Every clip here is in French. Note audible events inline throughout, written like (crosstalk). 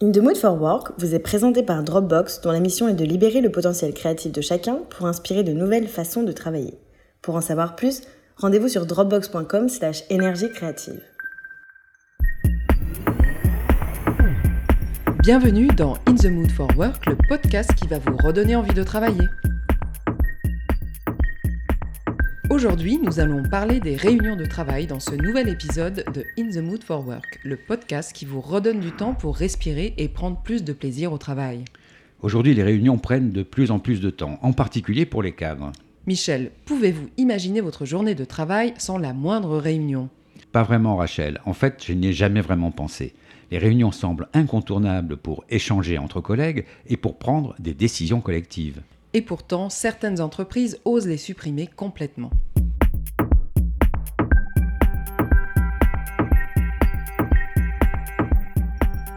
In the Mood for Work vous est présenté par Dropbox dont la mission est de libérer le potentiel créatif de chacun pour inspirer de nouvelles façons de travailler. Pour en savoir plus, rendez-vous sur dropbox.com slash énergie créative. Bienvenue dans In the Mood for Work, le podcast qui va vous redonner envie de travailler. Aujourd'hui, nous allons parler des réunions de travail dans ce nouvel épisode de In the Mood for Work, le podcast qui vous redonne du temps pour respirer et prendre plus de plaisir au travail. Aujourd'hui, les réunions prennent de plus en plus de temps, en particulier pour les cadres. Michel, pouvez-vous imaginer votre journée de travail sans la moindre réunion? Pas vraiment, Rachel. En fait, je n'y ai jamais vraiment pensé. Les réunions semblent incontournables pour échanger entre collègues et pour prendre des décisions collectives. Et pourtant, certaines entreprises osent les supprimer complètement.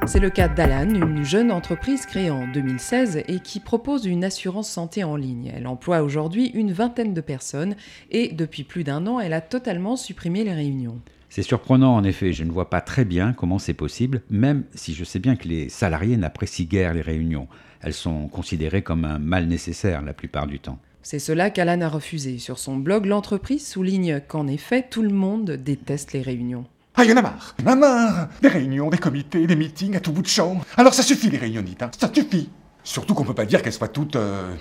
C'est le cas d'Alan, une jeune entreprise créée en 2016 et qui propose une assurance santé en ligne. Elle emploie aujourd'hui une vingtaine de personnes et depuis plus d'un an, elle a totalement supprimé les réunions. C'est surprenant en effet, je ne vois pas très bien comment c'est possible, même si je sais bien que les salariés n'apprécient guère les réunions. Elles sont considérées comme un mal nécessaire la plupart du temps. C'est cela qu'Alan a refusé. Sur son blog, l'entreprise souligne qu'en effet, tout le monde déteste les réunions. Ah, il y en a marre Il y en a marre Des réunions, des comités, des meetings à tout bout de champ. Alors ça suffit les réunionites, hein. ça suffit Surtout qu'on peut pas dire qu'elles soient toutes euh,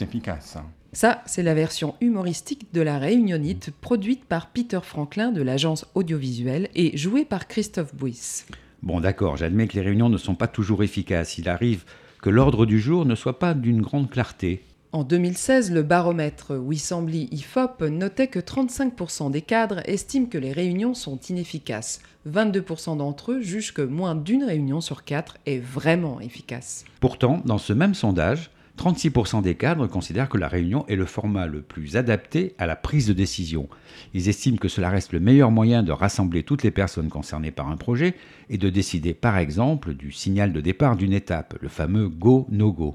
efficaces. hein. Ça, c'est la version humoristique de la réunionite produite par Peter Franklin de l'agence audiovisuelle et jouée par Christophe Bouis. Bon d'accord, j'admets que les réunions ne sont pas toujours efficaces. Il arrive que l'ordre du jour ne soit pas d'une grande clarté. En 2016, le baromètre Wissambly IFOP notait que 35% des cadres estiment que les réunions sont inefficaces. 22% d'entre eux jugent que moins d'une réunion sur quatre est vraiment efficace. Pourtant, dans ce même sondage, 36% des cadres considèrent que la réunion est le format le plus adapté à la prise de décision. Ils estiment que cela reste le meilleur moyen de rassembler toutes les personnes concernées par un projet et de décider par exemple du signal de départ d'une étape, le fameux go-no-go.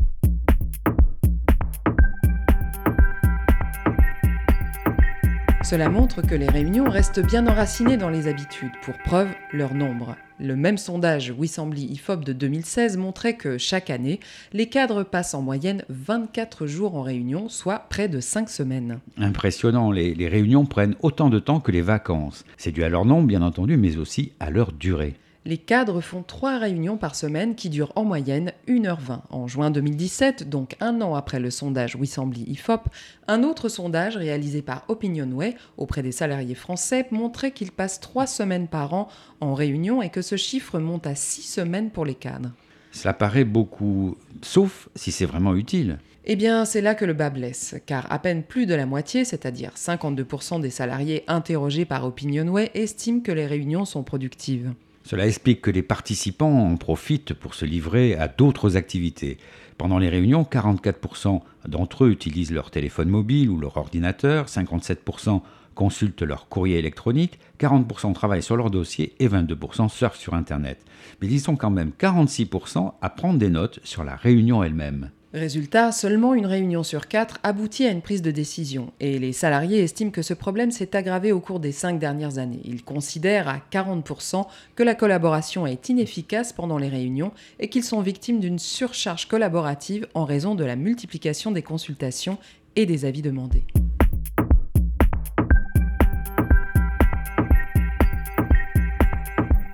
Cela montre que les réunions restent bien enracinées dans les habitudes, pour preuve leur nombre. Le même sondage Wissambly IFOP de 2016 montrait que chaque année, les cadres passent en moyenne 24 jours en réunion, soit près de 5 semaines. Impressionnant, les réunions prennent autant de temps que les vacances. C'est dû à leur nombre bien entendu, mais aussi à leur durée. Les cadres font 3 réunions par semaine qui durent en moyenne 1h20. En juin 2017, donc un an après le sondage Wissambly IFOP, un autre sondage réalisé par Opinionway auprès des salariés français montrait qu'ils passent 3 semaines par an en réunion et que ce chiffre monte à 6 semaines pour les cadres. Cela paraît beaucoup, sauf si c'est vraiment utile. Eh bien, c'est là que le bas blesse, car à peine plus de la moitié, c'est-à-dire 52% des salariés interrogés par Opinionway, estiment que les réunions sont productives. Cela explique que les participants en profitent pour se livrer à d'autres activités. Pendant les réunions, 44% d'entre eux utilisent leur téléphone mobile ou leur ordinateur, 57% consultent leur courrier électronique, 40% travaillent sur leur dossier et 22% surfent sur Internet. Mais ils sont quand même 46% à prendre des notes sur la réunion elle-même. Résultat, seulement une réunion sur quatre aboutit à une prise de décision, et les salariés estiment que ce problème s'est aggravé au cours des cinq dernières années. Ils considèrent à 40% que la collaboration est inefficace pendant les réunions et qu'ils sont victimes d'une surcharge collaborative en raison de la multiplication des consultations et des avis demandés.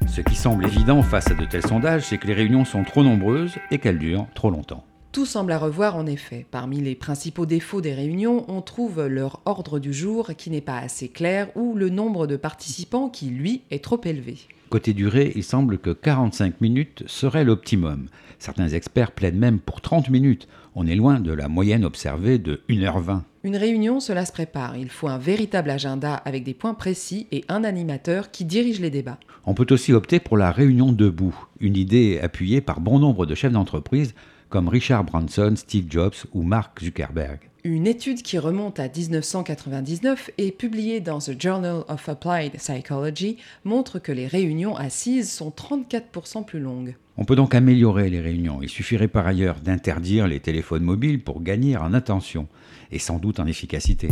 Ce qui semble évident face à de tels sondages, c'est que les réunions sont trop nombreuses et qu'elles durent trop longtemps. Tout semble à revoir en effet. Parmi les principaux défauts des réunions, on trouve leur ordre du jour qui n'est pas assez clair ou le nombre de participants qui, lui, est trop élevé. Côté durée, il semble que 45 minutes serait l'optimum. Certains experts plaident même pour 30 minutes. On est loin de la moyenne observée de 1h20. Une réunion, cela se prépare. Il faut un véritable agenda avec des points précis et un animateur qui dirige les débats. On peut aussi opter pour la réunion debout, une idée appuyée par bon nombre de chefs d'entreprise comme Richard Branson, Steve Jobs ou Mark Zuckerberg. Une étude qui remonte à 1999 et publiée dans The Journal of Applied Psychology montre que les réunions assises sont 34% plus longues. On peut donc améliorer les réunions. Il suffirait par ailleurs d'interdire les téléphones mobiles pour gagner en attention et sans doute en efficacité.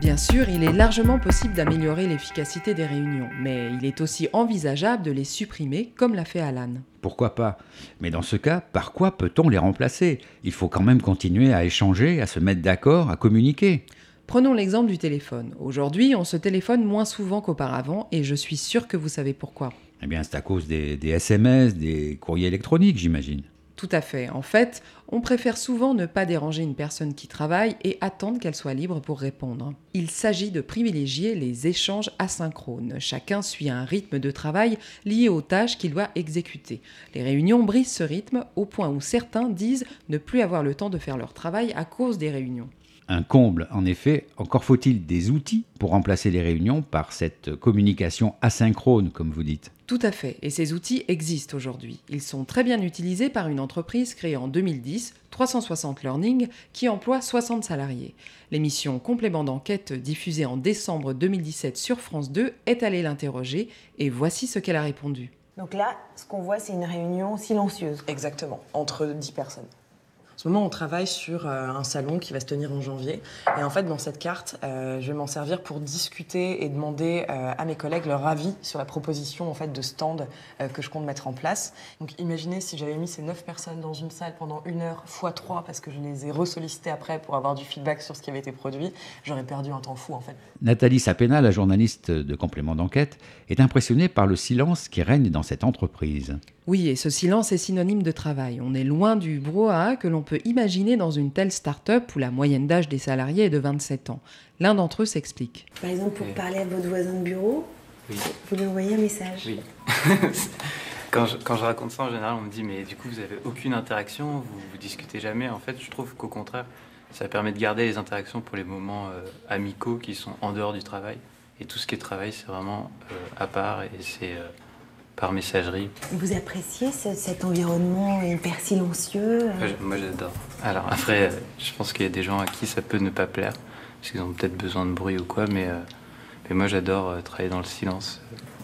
Bien sûr, il est largement possible d'améliorer l'efficacité des réunions, mais il est aussi envisageable de les supprimer comme l'a fait Alan. Pourquoi pas? Mais dans ce cas, par quoi peut-on les remplacer? Il faut quand même continuer à échanger, à se mettre d'accord, à communiquer. Prenons l'exemple du téléphone. Aujourd'hui, on se téléphone moins souvent qu'auparavant et je suis sûr que vous savez pourquoi. Eh bien, c'est à cause des, des SMS, des courriers électroniques, j'imagine. Tout à fait. En fait, on préfère souvent ne pas déranger une personne qui travaille et attendre qu'elle soit libre pour répondre. Il s'agit de privilégier les échanges asynchrones. Chacun suit un rythme de travail lié aux tâches qu'il doit exécuter. Les réunions brisent ce rythme au point où certains disent ne plus avoir le temps de faire leur travail à cause des réunions. Un comble, en effet, encore faut-il des outils pour remplacer les réunions par cette communication asynchrone, comme vous dites. Tout à fait, et ces outils existent aujourd'hui. Ils sont très bien utilisés par une entreprise créée en 2010, 360 Learning, qui emploie 60 salariés. L'émission Complément d'enquête diffusée en décembre 2017 sur France 2 est allée l'interroger, et voici ce qu'elle a répondu. Donc là, ce qu'on voit, c'est une réunion silencieuse. Exactement, entre 10 personnes. En ce moment, on travaille sur euh, un salon qui va se tenir en janvier. Et en fait, dans cette carte, euh, je vais m'en servir pour discuter et demander euh, à mes collègues leur avis sur la proposition en fait, de stand que je compte mettre en place. Donc imaginez si j'avais mis ces 9 personnes dans une salle pendant une heure fois 3 parce que je les ai ressollicités après pour avoir du feedback sur ce qui avait été produit, j'aurais perdu un temps fou en fait. Nathalie Sapena, la journaliste de complément d'enquête, est impressionnée par le silence qui règne dans cette entreprise. Oui, et ce silence est synonyme de travail. On est loin du brouhaha que l'on peut imaginer dans une telle start-up où la moyenne d'âge des salariés est de 27 ans. L'un d'entre eux s'explique. Par exemple, pour parler à votre voisin de bureau, vous lui envoyez un message. Oui. (laughs) quand, je, quand, je, raconte ça, en général, on me dit Mais du coup, vous avez aucune interaction, vous, vous discutez jamais. En fait, je trouve qu'au contraire, ça permet de garder les interactions pour les moments euh, amicaux qui sont en dehors du travail. Et tout ce qui est travail, c'est vraiment euh, à part et c'est. Euh, par messagerie. Vous appréciez ce, cet environnement hyper silencieux euh? Moi j'adore. Alors après, je pense qu'il y a des gens à qui ça peut ne pas plaire, parce qu'ils ont peut-être besoin de bruit ou quoi, mais, euh, mais moi j'adore euh, travailler dans le silence.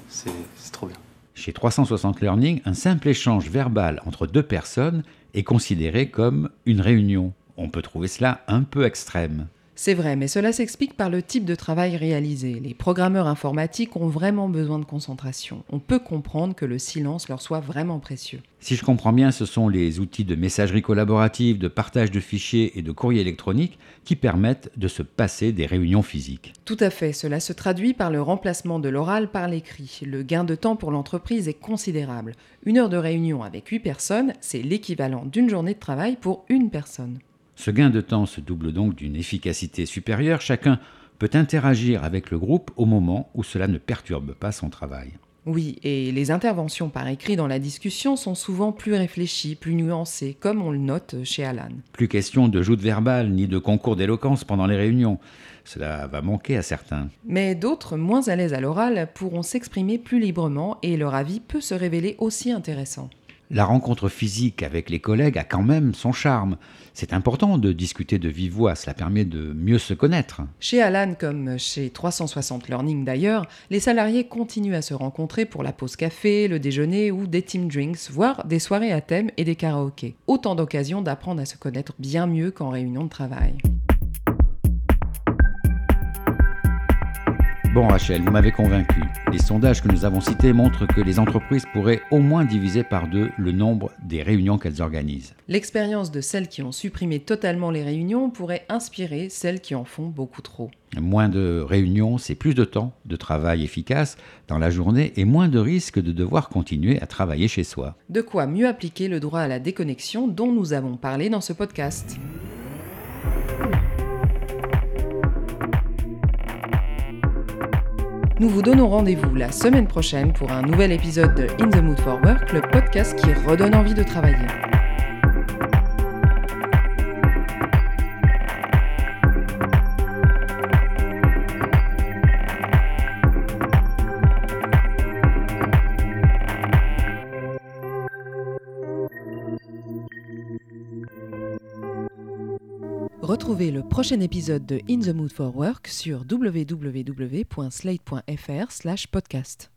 C'est trop bien. Chez 360 Learning, un simple échange verbal entre deux personnes est considéré comme une réunion. On peut trouver cela un peu extrême. C'est vrai, mais cela s'explique par le type de travail réalisé. Les programmeurs informatiques ont vraiment besoin de concentration. On peut comprendre que le silence leur soit vraiment précieux. Si je comprends bien, ce sont les outils de messagerie collaborative, de partage de fichiers et de courrier électronique qui permettent de se passer des réunions physiques. Tout à fait, cela se traduit par le remplacement de l'oral par l'écrit. Le gain de temps pour l'entreprise est considérable. Une heure de réunion avec 8 personnes, c'est l'équivalent d'une journée de travail pour une personne. Ce gain de temps se double donc d'une efficacité supérieure. Chacun peut interagir avec le groupe au moment où cela ne perturbe pas son travail. Oui, et les interventions par écrit dans la discussion sont souvent plus réfléchies, plus nuancées, comme on le note chez Alan. Plus question de joute verbale ni de concours d'éloquence pendant les réunions. Cela va manquer à certains. Mais d'autres, moins à l'aise à l'oral, pourront s'exprimer plus librement et leur avis peut se révéler aussi intéressant. La rencontre physique avec les collègues a quand même son charme. C'est important de discuter de vive voix, cela permet de mieux se connaître. Chez Alan, comme chez 360 Learning d'ailleurs, les salariés continuent à se rencontrer pour la pause café, le déjeuner ou des team drinks, voire des soirées à thème et des karaokés. Autant d'occasions d'apprendre à se connaître bien mieux qu'en réunion de travail. Bon Rachel, vous m'avez convaincu. Les sondages que nous avons cités montrent que les entreprises pourraient au moins diviser par deux le nombre des réunions qu'elles organisent. L'expérience de celles qui ont supprimé totalement les réunions pourrait inspirer celles qui en font beaucoup trop. Moins de réunions, c'est plus de temps de travail efficace dans la journée et moins de risques de devoir continuer à travailler chez soi. De quoi mieux appliquer le droit à la déconnexion dont nous avons parlé dans ce podcast. Nous vous donnons rendez-vous la semaine prochaine pour un nouvel épisode de In the Mood for Work, le podcast qui redonne envie de travailler. Retrouvez le prochain épisode de In the Mood for Work sur www.slate.fr/podcast.